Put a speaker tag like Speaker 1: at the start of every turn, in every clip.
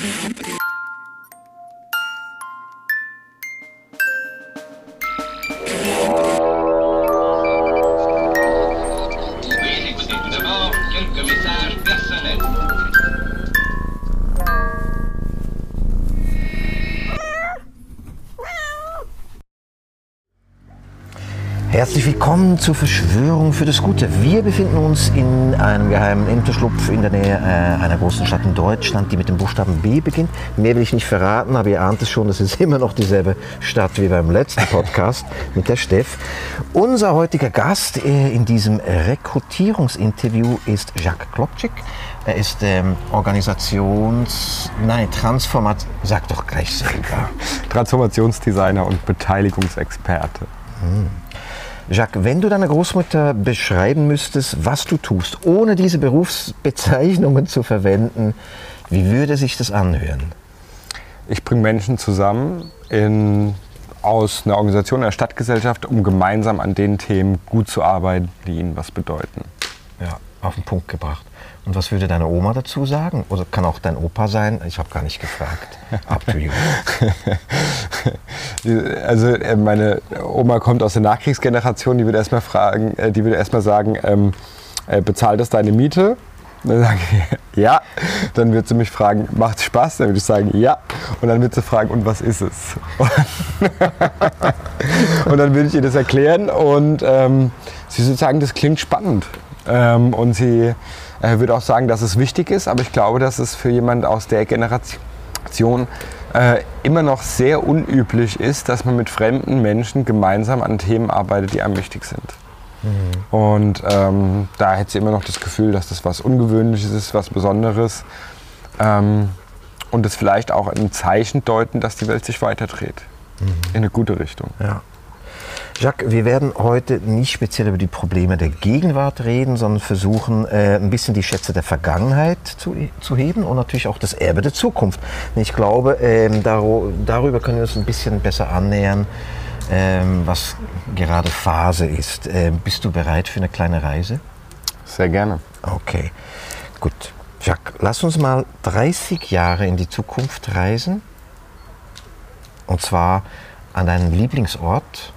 Speaker 1: よし。
Speaker 2: Herzlich willkommen zur Verschwörung für das Gute. Wir befinden uns in einem geheimen Unterschlupf in der Nähe äh, einer großen Stadt in Deutschland, die mit dem Buchstaben B beginnt. Mehr will ich nicht verraten, aber ihr ahnt es schon, es ist immer noch dieselbe Stadt wie beim letzten Podcast mit der Steff. Unser heutiger Gast äh, in diesem Rekrutierungsinterview ist Jacques Klopczyk. Er ist ähm, Organisations... Nein, Transformat... Sag doch gleich selber.
Speaker 3: Transformationsdesigner und Beteiligungsexperte.
Speaker 2: Jacques, wenn du deiner Großmutter beschreiben müsstest, was du tust, ohne diese Berufsbezeichnungen zu verwenden, wie würde sich das anhören?
Speaker 3: Ich bringe Menschen zusammen in, aus einer Organisation, einer Stadtgesellschaft, um gemeinsam an den Themen gut zu arbeiten, die ihnen was bedeuten.
Speaker 2: Ja, auf den Punkt gebracht. Und was würde deine Oma dazu sagen? Oder kann auch dein Opa sein? Ich habe gar nicht gefragt. Up to you.
Speaker 3: Also äh, meine Oma kommt aus der Nachkriegsgeneration, die würde erstmal fragen, äh, die würde erstmal sagen, ähm, äh, bezahlt das deine Miete? Dann sage ich, ja. Dann wird sie mich fragen, macht Spaß? Dann würde ich sagen, ja. Und dann wird sie fragen, und was ist es? und dann würde ich ihr das erklären und ähm, sie würde sagen, das klingt spannend. Ähm, und sie äh, würde auch sagen, dass es wichtig ist, aber ich glaube, dass es für jemand aus der Generation äh, immer noch sehr unüblich ist, dass man mit fremden Menschen gemeinsam an Themen arbeitet, die einem wichtig sind. Und ähm, da hätte sie immer noch das Gefühl, dass das was Ungewöhnliches ist, was Besonderes. Ähm, und es vielleicht auch ein Zeichen deuten, dass die Welt sich weiterdreht. In eine gute Richtung.
Speaker 2: Ja. Jacques, wir werden heute nicht speziell über die Probleme der Gegenwart reden, sondern versuchen, äh, ein bisschen die Schätze der Vergangenheit zu, zu heben und natürlich auch das Erbe der Zukunft. Und ich glaube, ähm, darüber können wir uns ein bisschen besser annähern, ähm, was gerade Phase ist. Ähm, bist du bereit für eine kleine Reise?
Speaker 3: Sehr gerne.
Speaker 2: Okay, gut. Jacques, lass uns mal 30 Jahre in die Zukunft reisen. Und zwar an deinen Lieblingsort,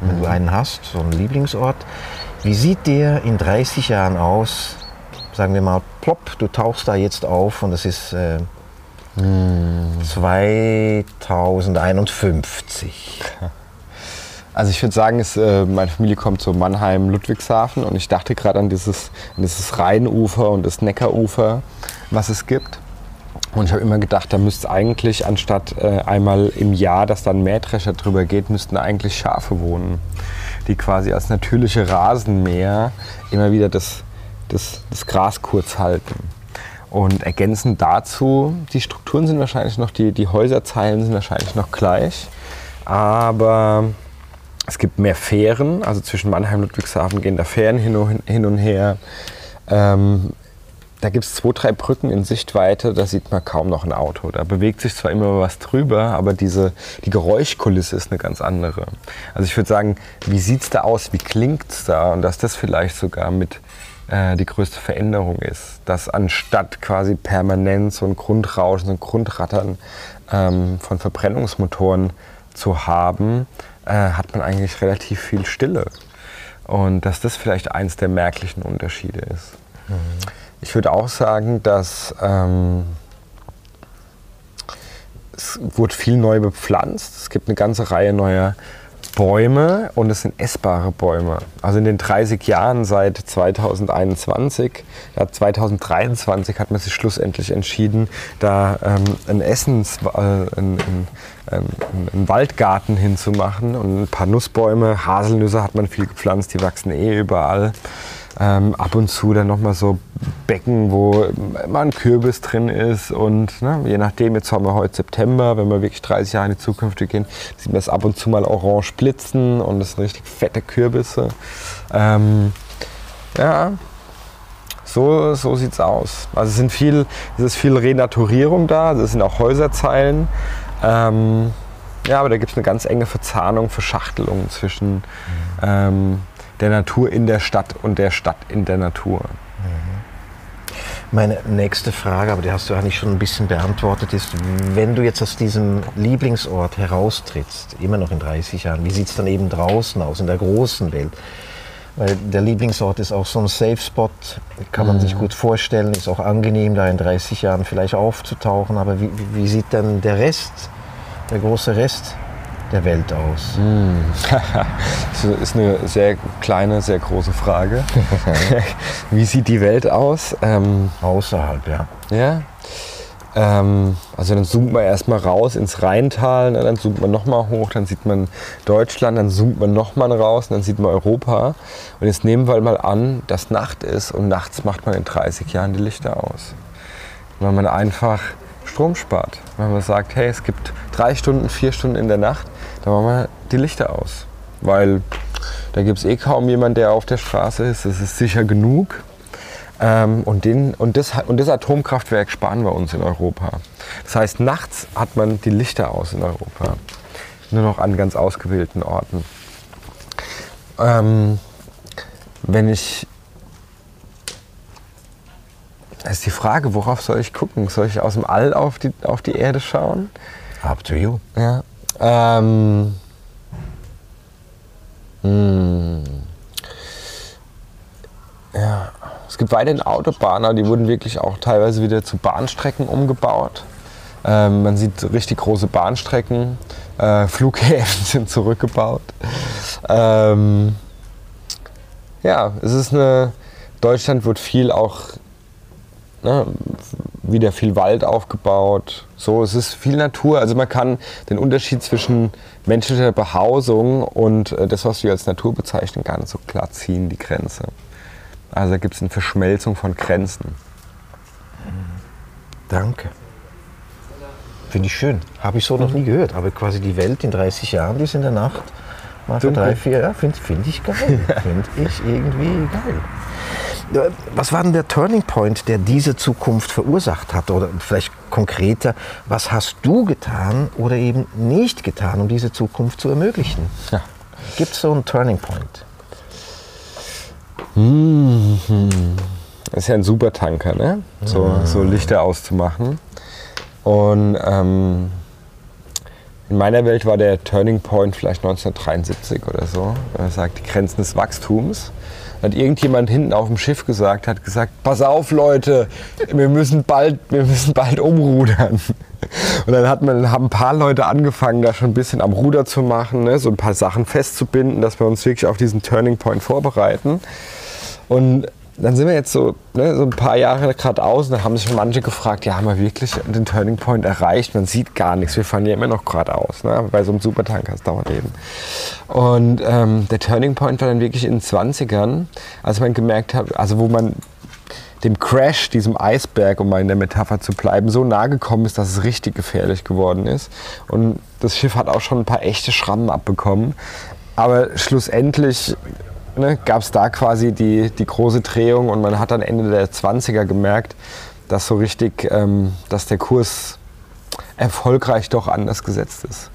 Speaker 2: wenn du einen hast, so einen Lieblingsort. Wie sieht der in 30 Jahren aus? Sagen wir mal, plopp, du tauchst da jetzt auf und es ist äh, 2051.
Speaker 3: Also ich würde sagen, es, äh, meine Familie kommt zu Mannheim, Ludwigshafen und ich dachte gerade an dieses, an dieses Rheinufer und das Neckarufer, was es gibt. Und ich habe immer gedacht, da müsste eigentlich anstatt äh, einmal im Jahr, dass dann Mähdrescher drüber geht, müssten eigentlich Schafe wohnen, die quasi als natürliche Rasenmäher immer wieder das, das, das Gras kurz halten. Und ergänzend dazu, die Strukturen sind wahrscheinlich noch, die, die Häuserzeilen sind wahrscheinlich noch gleich, aber es gibt mehr Fähren, also zwischen Mannheim und Ludwigshafen gehen da Fähren hin und, her. Ähm, da gibt es zwei, drei Brücken in Sichtweite, da sieht man kaum noch ein Auto. Da bewegt sich zwar immer was drüber, aber diese, die Geräuschkulisse ist eine ganz andere. Also ich würde sagen, wie sieht es da aus, wie klingt es da? Und dass das vielleicht sogar mit äh, die größte Veränderung ist. Dass anstatt quasi permanent so ein Grundrauschen, so ein Grundrattern ähm, von Verbrennungsmotoren zu haben, äh, hat man eigentlich relativ viel Stille. Und dass das vielleicht eins der merklichen Unterschiede ist. Ich würde auch sagen, dass ähm, es wurde viel neu bepflanzt. Es gibt eine ganze Reihe neuer Bäume und es sind essbare Bäume. Also in den 30 Jahren seit 2021, ja, 2023 hat man sich schlussendlich entschieden, da ähm, einen Essens, äh, einen, einen, einen, Waldgarten hinzumachen und ein paar Nussbäume, Haselnüsse hat man viel gepflanzt, die wachsen eh überall. Ähm, ab und zu dann nochmal so Becken, wo mal ein Kürbis drin ist und ne, je nachdem, jetzt haben wir heute September, wenn wir wirklich 30 Jahre in die Zukunft gehen, sieht man es ab und zu mal orange blitzen und das sind richtig fette Kürbisse. Ähm, ja, so, so sieht es aus. Also es, sind viel, es ist viel Renaturierung da, es sind auch Häuserzeilen. Ähm, ja, aber da gibt es eine ganz enge Verzahnung, Verschachtelung zwischen ähm, der Natur in der Stadt und der Stadt in der Natur.
Speaker 2: Meine nächste Frage, aber die hast du eigentlich schon ein bisschen beantwortet, ist, wenn du jetzt aus diesem Lieblingsort heraustrittst, immer noch in 30 Jahren, wie sieht es dann eben draußen aus, in der großen Welt? Weil der Lieblingsort ist auch so ein Safe Spot, kann man sich gut vorstellen, ist auch angenehm, da in 30 Jahren vielleicht aufzutauchen. Aber wie, wie- wie sieht dann der Rest, der große Rest der Welt aus?
Speaker 3: Das ist eine sehr kleine, sehr große Frage. Wie sieht die Welt aus? Ähm,
Speaker 2: Außerhalb, ja.
Speaker 3: ja. Ähm, also dann zoomt man erstmal raus ins Rheintal, ne, dann zoomt man nochmal hoch, dann sieht man Deutschland, dann zoomt man nochmal raus, dann sieht man Europa. Und jetzt nehmen wir mal an, dass Nacht ist und nachts macht man in 30 Jahren die Lichter aus. Weil man einfach Strom spart. Wenn man sagt, hey, es gibt drei Stunden, vier Stunden in der Nacht, dann machen wir die Lichter aus. Weil da gibt es eh kaum jemanden, der auf der Straße ist. Es ist sicher genug. Ähm, und, den, und, das, und das Atomkraftwerk sparen wir uns in Europa. Das heißt, nachts hat man die Lichter aus in Europa. Nur noch an ganz ausgewählten Orten. Ähm, wenn ich. Ist die Frage, worauf soll ich gucken? Soll ich aus dem All auf die, auf die Erde schauen?
Speaker 2: Up to you.
Speaker 3: Ja. Ähm. Hm. Ja. Es gibt weiterhin Autobahner, die wurden wirklich auch teilweise wieder zu Bahnstrecken umgebaut. Ähm, man sieht richtig große Bahnstrecken. Äh, Flughäfen sind zurückgebaut. Ähm, ja, es ist eine. Deutschland wird viel auch ne, wieder viel Wald aufgebaut. So, es ist viel Natur. Also man kann den Unterschied zwischen menschlicher Behausung und äh, das, was wir als Natur bezeichnen, gar nicht so klar ziehen, die Grenze. Also da gibt es eine Verschmelzung von Grenzen.
Speaker 2: Danke. Finde ich schön. Habe ich so noch nie gehört. Aber quasi die Welt in 30 Jahren, die ist in der Nacht mal für drei, vier Jahre. Finde find ich geil. Finde ich irgendwie geil. Ja, Was war denn der Turning Point, der diese Zukunft verursacht hat? Oder vielleicht konkreter, was hast du getan oder eben nicht getan, um diese Zukunft zu ermöglichen?
Speaker 3: Ja.
Speaker 2: Gibt es so einen Turning Point?
Speaker 3: Das ist ja ein Supertanker, ne? So, so Lichter auszumachen. Und ähm, in meiner Welt war der Turning Point vielleicht 1973 oder so. Er sagt, die Grenzen des Wachstums. Hat irgendjemand hinten auf dem Schiff gesagt, hat gesagt, pass auf Leute, wir müssen bald, wir müssen bald umrudern. Und dann hat man, haben ein paar Leute angefangen, da schon ein bisschen am Ruder zu machen, ne? so ein paar Sachen festzubinden, dass wir uns wirklich auf diesen Turning Point vorbereiten. Und dann sind wir jetzt so, ne, so ein paar Jahre gerade aus und dann haben sich manche gefragt, ja, haben wir wirklich den Turning Point erreicht? Man sieht gar nichts, wir fahren ja immer noch geradeaus. Ne? Bei so einem Supertanker, das dauert eben. Und ähm, der Turning Point war dann wirklich in den 20ern, als man gemerkt hat, also wo man dem Crash, diesem Eisberg, um mal in der Metapher zu bleiben, so nahe gekommen ist, dass es richtig gefährlich geworden ist. Und das Schiff hat auch schon ein paar echte Schrammen abbekommen. Aber schlussendlich ne, gab es da quasi die, die große Drehung und man hat dann Ende der 20er gemerkt, dass so richtig, ähm, dass der Kurs erfolgreich doch anders gesetzt ist.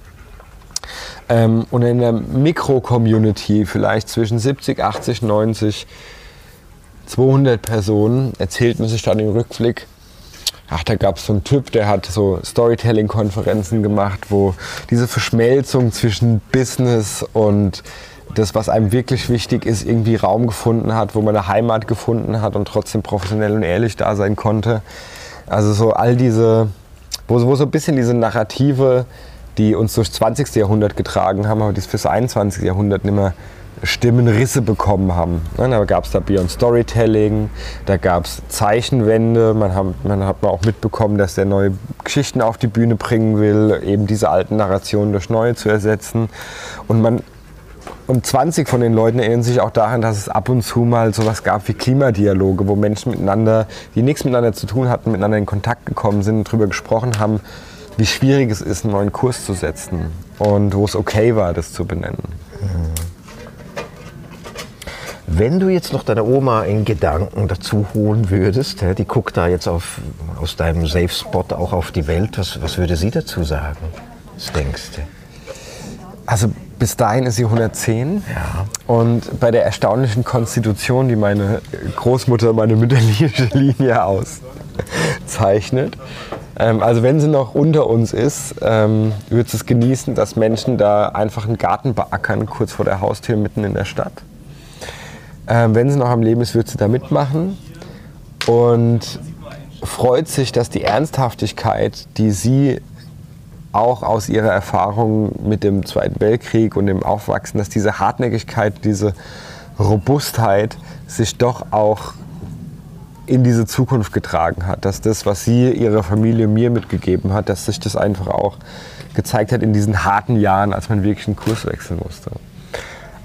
Speaker 3: Ähm, und in der Mikro-Community vielleicht zwischen 70, 80, 90, 200 Personen erzählt man sich dann im Rückblick, ach, da gab es so einen Typ, der hat so Storytelling-Konferenzen gemacht, wo diese Verschmelzung zwischen Business und das, was einem wirklich wichtig ist, irgendwie Raum gefunden hat, wo man eine Heimat gefunden hat und trotzdem professionell und ehrlich da sein konnte. Also so all diese, wo, wo so ein bisschen diese Narrative, die uns durchs 20. Jahrhundert getragen haben, aber die fürs 21. Jahrhundert nicht mehr Stimmenrisse bekommen haben. Da gab es da Beyond Storytelling, da gab es Zeichenwände, man hat, man hat auch mitbekommen, dass der neue Geschichten auf die Bühne bringen will, eben diese alten Narrationen durch neue zu ersetzen. Und man und 20 von den Leuten erinnern sich auch daran, dass es ab und zu mal sowas gab wie Klimadialoge, wo Menschen miteinander, die nichts miteinander zu tun hatten, miteinander in Kontakt gekommen sind und darüber gesprochen haben, wie schwierig es ist, einen neuen Kurs zu setzen und wo es okay war, das zu benennen.
Speaker 2: Wenn du jetzt noch deine Oma in Gedanken dazu holen würdest, die guckt da jetzt auf, aus deinem Safe Spot auch auf die Welt, was, was würde sie dazu sagen? Was denkst du?
Speaker 3: Also bis dahin ist sie 110.
Speaker 2: Ja.
Speaker 3: Und bei der erstaunlichen Konstitution, die meine Großmutter, meine mütterliche Linie auszeichnet, ähm, also wenn sie noch unter uns ist, ähm, wird es genießen, dass Menschen da einfach einen Garten beackern, kurz vor der Haustür mitten in der Stadt. Ähm, wenn sie noch am Leben ist, wird sie da mitmachen und freut sich, dass die Ernsthaftigkeit, die sie auch aus ihrer Erfahrung mit dem Zweiten Weltkrieg und dem Aufwachsen, dass diese Hartnäckigkeit, diese Robustheit sich doch auch in diese Zukunft getragen hat. Dass das, was sie ihrer Familie mir mitgegeben hat, dass sich das einfach auch gezeigt hat in diesen harten Jahren, als man wirklich einen Kurs wechseln musste.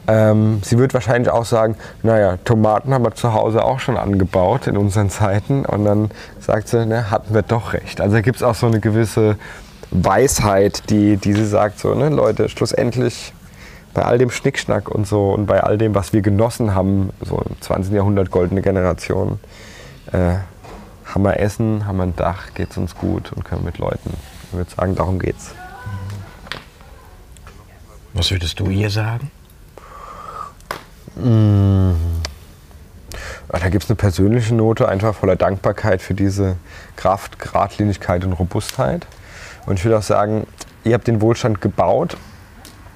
Speaker 3: Ähm, sie wird wahrscheinlich auch sagen, naja, Tomaten haben wir zu Hause auch schon angebaut in unseren Zeiten. Und dann sagt sie, ne, hatten wir doch recht. Also gibt es auch so eine gewisse Weisheit, die, die sie sagt, so, ne, Leute, schlussendlich bei all dem Schnickschnack und so und bei all dem, was wir genossen haben, so im 20. Jahrhundert goldene Generation, äh, haben wir Essen, haben wir ein Dach, geht es uns gut und können mit Leuten. Ich würde sagen, darum geht's.
Speaker 2: Was würdest du ihr sagen?
Speaker 3: Da gibt es eine persönliche Note, einfach voller Dankbarkeit für diese Kraft, Geradlinigkeit und Robustheit. Und ich würde auch sagen, ihr habt den Wohlstand gebaut,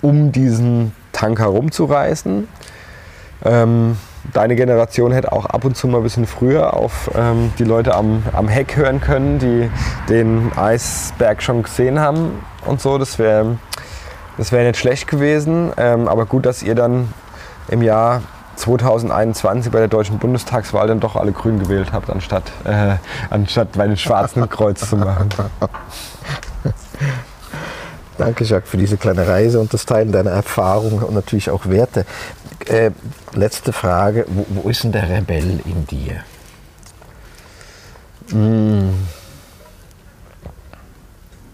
Speaker 3: um diesen Tank herumzureißen. Ähm, deine Generation hätte auch ab und zu mal ein bisschen früher auf ähm, die Leute am, am Heck hören können, die den Eisberg schon gesehen haben und so. Das wäre das wär nicht schlecht gewesen. Ähm, aber gut, dass ihr dann im Jahr 2021 bei der deutschen Bundestagswahl dann doch alle grün gewählt habt, anstatt, äh, anstatt bei den Schwarzen Kreuz zu machen.
Speaker 2: Danke, Jacques, für diese kleine Reise und das Teilen deiner Erfahrung und natürlich auch Werte. Äh, letzte Frage, wo, wo, ist denn der Rebell in dir? Mm.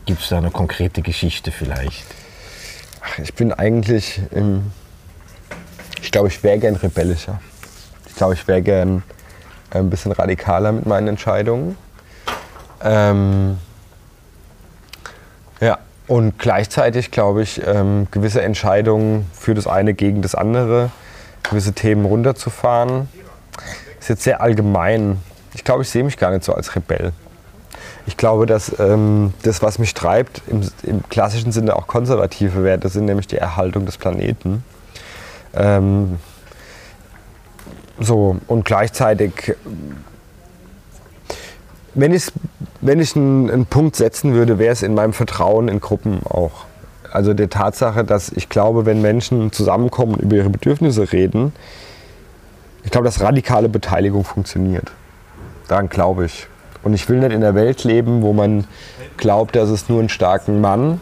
Speaker 2: Gibt es da eine konkrete Geschichte vielleicht?
Speaker 3: Ach, ich bin eigentlich, im, ich glaube, ich wäre gern rebellischer. Ich glaube, ich wäre gern ein bisschen radikaler mit meinen Entscheidungen. Ähm, und gleichzeitig glaube ich, ähm, gewisse Entscheidungen für das eine gegen das andere, gewisse Themen runterzufahren, ist jetzt sehr allgemein. Ich glaube, ich sehe mich gar nicht so als Rebell. Ich glaube, dass ähm, das, was mich treibt, im, im, klassischen Sinne auch konservative Werte sind, nämlich die Erhaltung des Planeten. Ähm, so, und gleichzeitig wenn, wenn ich einen, einen Punkt setzen würde, wäre es in meinem Vertrauen in Gruppen auch. Also der Tatsache, dass ich glaube, wenn Menschen zusammenkommen und über ihre Bedürfnisse reden, ich glaube, dass radikale Beteiligung funktioniert. Daran glaube ich. Und ich will nicht in einer Welt leben, wo man glaubt, dass es nur einen starken Mann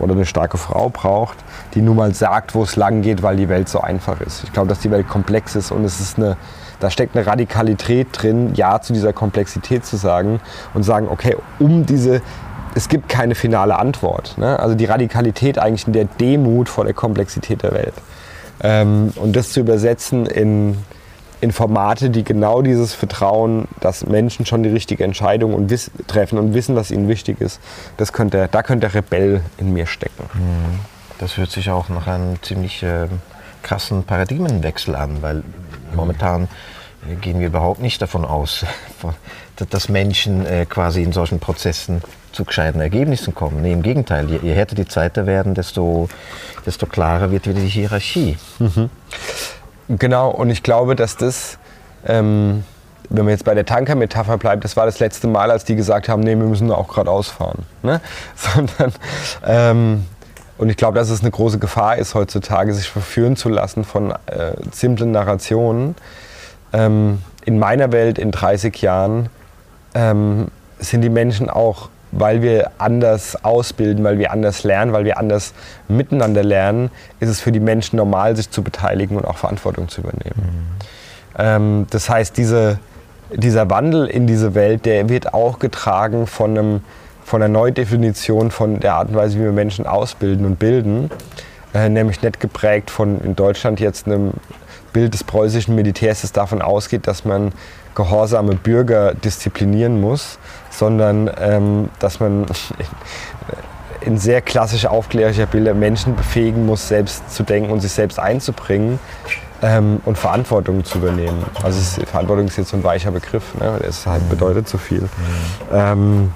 Speaker 3: oder eine starke Frau braucht, die nur mal sagt, wo es lang geht, weil die Welt so einfach ist. Ich glaube, dass die Welt komplex ist und es ist eine da steckt eine Radikalität drin, Ja zu dieser Komplexität zu sagen und sagen, okay, um diese, es gibt keine finale Antwort. Ne? Also die Radikalität eigentlich in der Demut vor der Komplexität der Welt. Ähm, und das zu übersetzen in, in Formate, die genau dieses Vertrauen, dass Menschen schon die richtige Entscheidung und wiss, treffen und wissen, was ihnen wichtig ist, das könnte, da könnte der Rebell in mir stecken.
Speaker 2: Mhm. Das hört sich auch nach einem ziemlich äh, krassen Paradigmenwechsel an, weil Momentan gehen wir überhaupt nicht davon aus, dass Menschen äh, quasi in solchen Prozessen zu gescheiten Ergebnissen kommen. Nee, im Gegenteil, je, härter die Zeiten werden, desto, desto klarer wird wieder die Hierarchie.
Speaker 3: Mhm. Genau, und ich glaube, dass das, ähm, wenn man jetzt bei der Tanker-Metapher bleibt, das war das letzte Mal, als die gesagt haben, nee, wir müssen auch geradeaus fahren. Ne? Sondern ähm, und ich glaube, dass es eine große Gefahr ist heutzutage, sich verführen zu lassen von äh, simplen Narrationen. Ähm, in meiner Welt in 30 Jahren ähm, sind die Menschen auch, weil wir anders ausbilden, weil wir anders lernen, weil wir anders miteinander lernen, ist es für die Menschen normal, sich zu beteiligen und auch Verantwortung zu übernehmen. Mhm. Ähm, das heißt, diese, dieser Wandel in diese Welt, der wird auch getragen von einem von einer Neudefinition von der Art und Weise, wie wir Menschen ausbilden und bilden, äh, nämlich nicht geprägt von in Deutschland jetzt einem Bild des preußischen Militärs, das davon ausgeht, dass man gehorsame Bürger disziplinieren muss, sondern ähm, dass man in sehr klassischer aufklärerischer Bilder Menschen befähigen muss, selbst zu denken und sich selbst einzubringen ähm, und Verantwortung zu übernehmen. Also es, Verantwortung ist jetzt so ein weicher Begriff, ne? es halt bedeutet so viel. Ähm,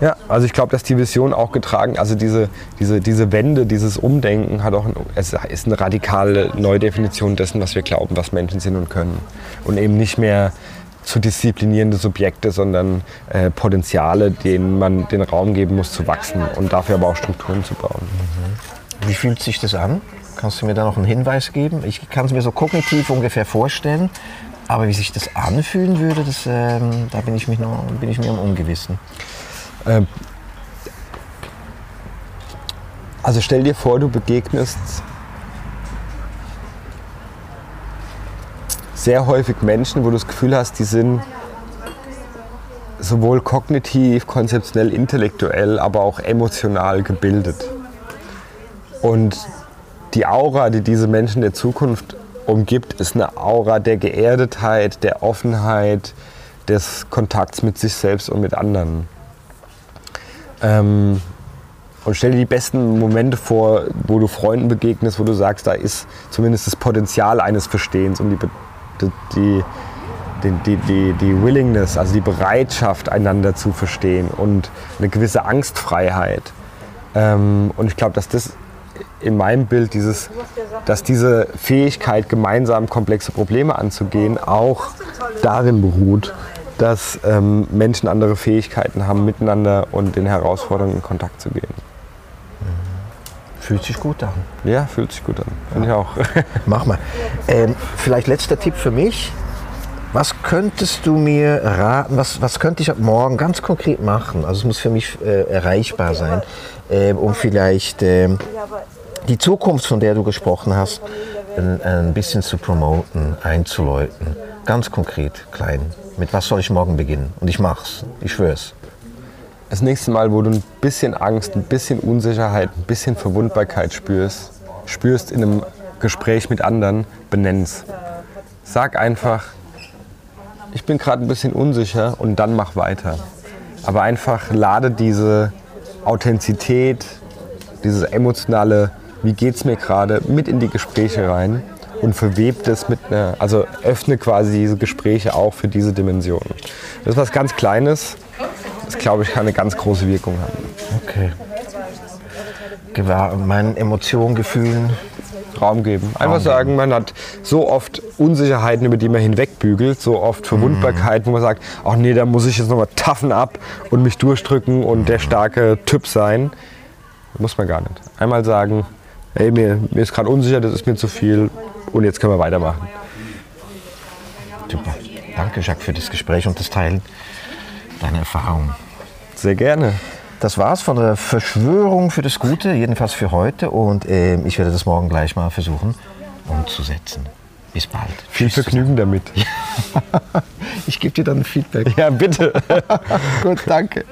Speaker 3: ja, also ich glaube, dass die Vision auch getragen, also diese, diese, diese Wende, dieses Umdenken hat auch ein, es ist eine radikale Neudefinition dessen, was wir glauben, was Menschen sind und können. Und eben nicht mehr zu disziplinierende Subjekte, sondern äh, Potenziale, denen man den Raum geben muss zu wachsen und dafür aber auch Strukturen zu bauen.
Speaker 2: Wie fühlt sich das an? Kannst du mir da noch einen Hinweis geben? Ich kann es mir so kognitiv ungefähr vorstellen, aber wie sich das anfühlen würde, das, ähm, da bin ich, mich noch, bin ich mir im Ungewissen.
Speaker 3: Ähm, also stell dir vor, du begegnest sehr häufig Menschen, wo du das Gefühl hast, die sind sowohl kognitiv, konzeptionell, intellektuell, aber auch emotional gebildet. Und die Aura, die diese Menschen der Zukunft umgibt, ist eine Aura der Geerdetheit, der Offenheit, des Kontakts mit sich selbst und mit anderen. Ähm, und stell dir die besten Momente vor, wo du Freunden begegnest, wo du sagst, da ist zumindest das Potenzial eines Verstehens und die, die, die, die, die, Willingness, also die Bereitschaft, einander zu verstehen und eine gewisse Angstfreiheit. Ähm, und ich glaube, dass das in meinem Bild dieses, dass diese Fähigkeit, gemeinsam komplexe Probleme anzugehen, auch darin beruht, dass ähm, Menschen andere Fähigkeiten haben, miteinander und den Herausforderungen in Kontakt zu gehen.
Speaker 2: Fühlt sich gut an.
Speaker 3: Ja, fühlt sich gut an. Finde ich auch.
Speaker 2: Mach mal. Ähm, vielleicht letzter Tipp für mich. Was könntest du mir raten, was, was könnte ich ab morgen ganz konkret machen? Also es muss für mich äh, erreichbar sein, äh, um vielleicht äh, die Zukunft, von der du gesprochen hast, ein, ein bisschen zu promoten, einzuläuten. Ganz konkret, klein. Mit was soll ich morgen beginnen? Und ich mach's. Ich schwör's.
Speaker 3: Das nächste Mal, wo du ein bisschen Angst, ein bisschen Unsicherheit, ein bisschen Verwundbarkeit spürst, spürst in einem Gespräch mit anderen, benenn's. Sag einfach, ich bin gerade ein bisschen unsicher und dann mach weiter. Aber einfach lade diese Authentizität, dieses emotionale, wie geht's mir gerade, mit in die Gespräche rein und verwebt es mit einer, also öffne quasi diese Gespräche auch für diese Dimension. Das ist was ganz Kleines, das glaube ich kann eine ganz große Wirkung haben.
Speaker 2: Okay. Gewahr, meinen Emotionen, Gefühlen.
Speaker 3: Raum geben. Einfach sagen, man hat so oft Unsicherheiten, über die man hinwegbügelt, so oft Verwundbarkeit, wo man sagt, ach nee, da muss ich jetzt nochmal taffen ab und mich durchdrücken und der starke Typ sein. Muss man gar nicht. Einmal sagen, hey, mir, mir ist gerade unsicher, das ist mir zu viel und jetzt können wir weitermachen.
Speaker 2: Super. Danke, Jacques, für das Gespräch und das Teilen deiner Erfahrungen.
Speaker 3: Sehr gerne.
Speaker 2: Das war's von der Verschwörung für das Gute, jedenfalls für heute. Und äh, ich werde das morgen gleich mal versuchen umzusetzen. Bis bald.
Speaker 3: Viel
Speaker 2: Tschüss
Speaker 3: Vergnügen damit.
Speaker 2: Ich gebe dir dann Feedback.
Speaker 3: Ja, bitte.
Speaker 2: Gut, danke.